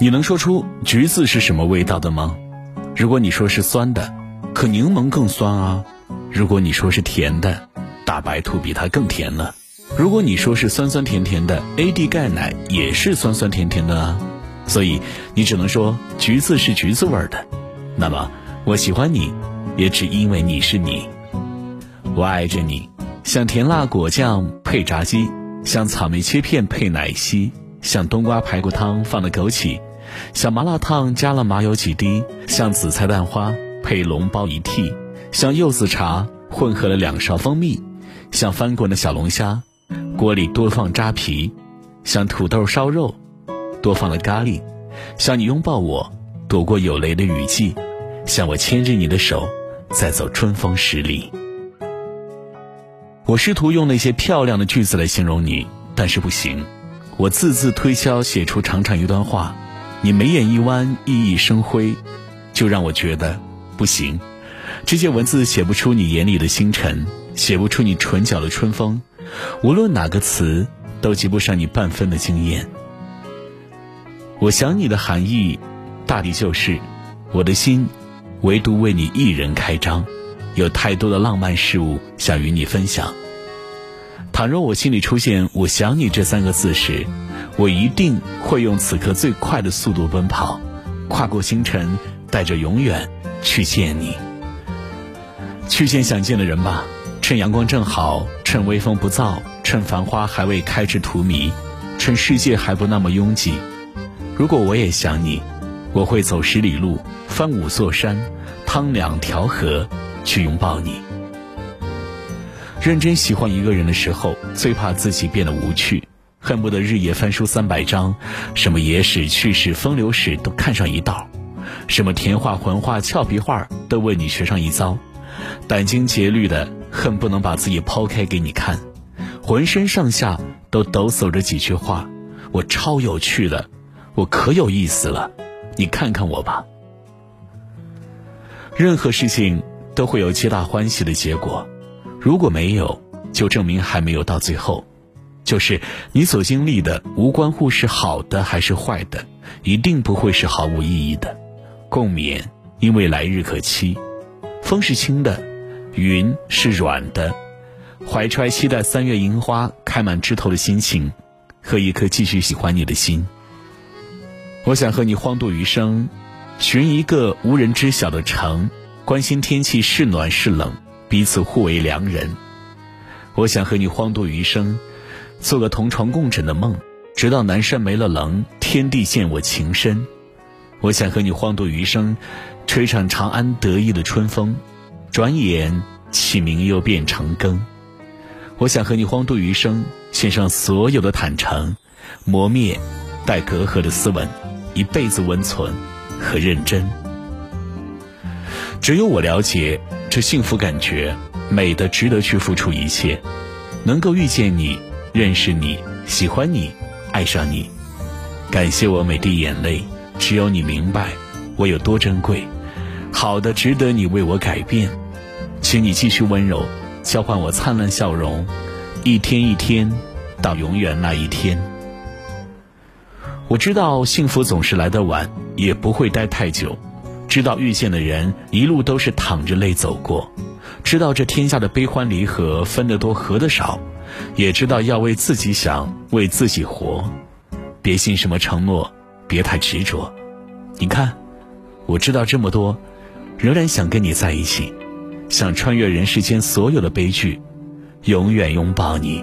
你能说出橘子是什么味道的吗？如果你说是酸的，可柠檬更酸啊；如果你说是甜的，大白兔比它更甜了；如果你说是酸酸甜甜的，AD 钙奶也是酸酸甜甜的啊。所以，你只能说橘子是橘子味儿的。那么，我喜欢你，也只因为你是你。我爱着你，像甜辣果酱配炸鸡，像草莓切片配奶昔，像冬瓜排骨汤放了枸杞，像麻辣烫加了麻油几滴，像紫菜蛋花配笼包一屉，像柚子茶混合了两勺蜂蜜，像翻滚的小龙虾，锅里多放扎皮，像土豆烧肉。多放了咖喱，像你拥抱我，躲过有雷的雨季，像我牵着你的手，再走春风十里。我试图用那些漂亮的句子来形容你，但是不行。我字字推敲写出长长一段话，你眉眼一弯，熠熠生辉，就让我觉得不行。这些文字写不出你眼里的星辰，写不出你唇角的春风，无论哪个词，都及不上你半分的惊艳。我想你的含义，大抵就是，我的心，唯独为你一人开张，有太多的浪漫事物想与你分享。倘若我心里出现“我想你”这三个字时，我一定会用此刻最快的速度奔跑，跨过星辰，带着永远去见你，去见想见的人吧。趁阳光正好，趁微风不燥，趁繁花还未开至荼蘼，趁世界还不那么拥挤。如果我也想你，我会走十里路，翻五座山，趟两条河，去拥抱你。认真喜欢一个人的时候，最怕自己变得无趣，恨不得日夜翻书三百章，什么野史、趣事、风流史都看上一道，什么甜话、浑话、俏皮话都为你学上一遭，殚精竭虑的恨不能把自己抛开给你看，浑身上下都抖擞着几句话，我超有趣的。我可有意思了，你看看我吧。任何事情都会有皆大欢喜的结果，如果没有，就证明还没有到最后。就是你所经历的，无关乎是好的还是坏的，一定不会是毫无意义的。共勉，因为来日可期。风是轻的，云是软的，怀揣期待三月樱花开满枝头的心情，和一颗继续喜欢你的心。我想和你荒度余生，寻一个无人知晓的城，关心天气是暖是冷，彼此互为良人。我想和你荒度余生，做个同床共枕的梦，直到南山没了棱，天地见我情深。我想和你荒度余生，吹场长安得意的春风，转眼启明又变成更。我想和你荒度余生，献上所有的坦诚，磨灭带隔阂的斯文。一辈子温存和认真，只有我了解这幸福感觉，美的值得去付出一切。能够遇见你，认识你，喜欢你，爱上你，感谢我每滴眼泪，只有你明白我有多珍贵。好的，值得你为我改变，请你继续温柔，交换我灿烂笑容，一天一天，到永远那一天。我知道幸福总是来得晚，也不会待太久。知道遇见的人一路都是淌着泪走过，知道这天下的悲欢离合分得多合得少，也知道要为自己想，为自己活。别信什么承诺，别太执着。你看，我知道这么多，仍然想跟你在一起，想穿越人世间所有的悲剧，永远拥抱你。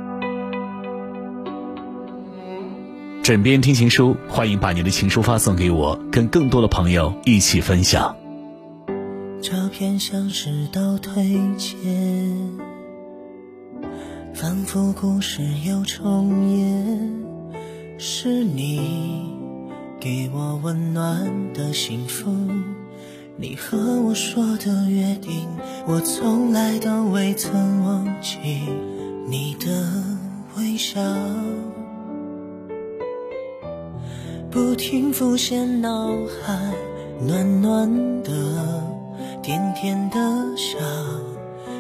枕边听情书，欢迎把你的情书发送给我，跟更多的朋友一起分享。照片像是倒退键，仿佛故事又重演，是你给我温暖的幸福。你和我说的约定，我从来都未曾忘记。你的微笑，不停浮现脑海，暖暖的，甜甜的笑。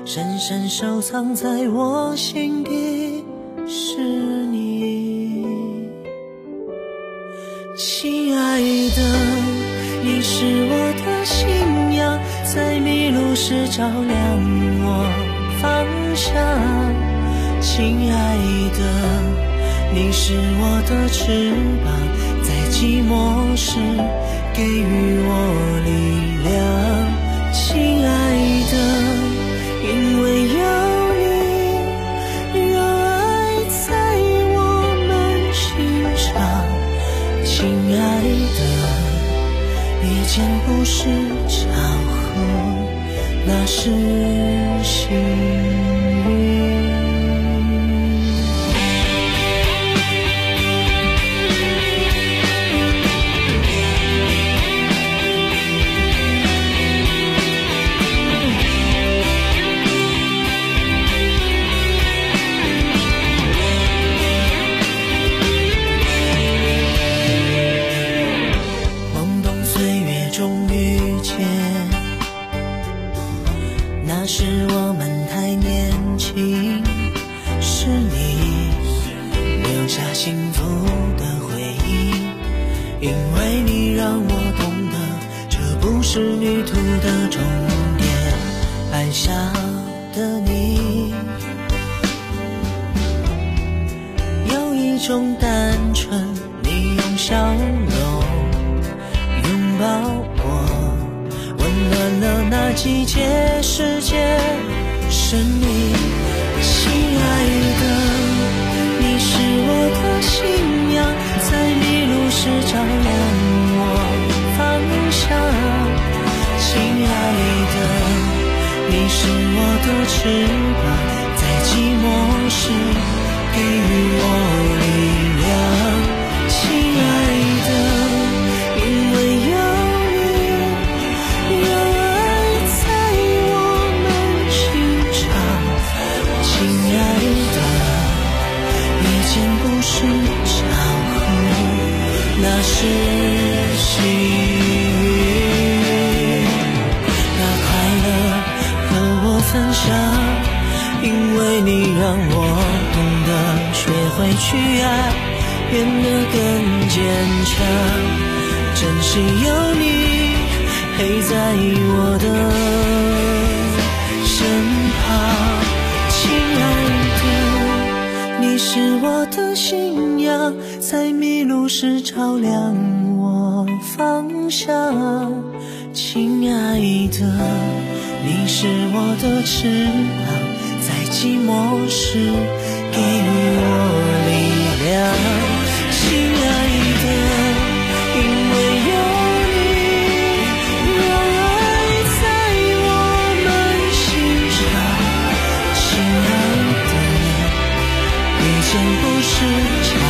深深收藏在我心底，是你，亲爱的，你是我的信仰，在迷路时照亮我方向。亲爱的，你是我的翅膀，在寂寞时给予我力量。亲爱的。因为有你，让爱在我们心上，亲爱的，遇见不是巧合，那是幸运。那时我们太年轻，是你留下幸福的回忆，因为你让我懂得，这不是旅途的终点。爱笑的你，有一种单纯，你用笑容拥抱。那季节，世界是你，亲爱的，变得更坚强。珍惜有你陪在我的身旁，亲爱的，你是我的信仰。在迷路时照亮我方向，亲爱的，你是我的翅膀，在寂寞时给予我力量。全部是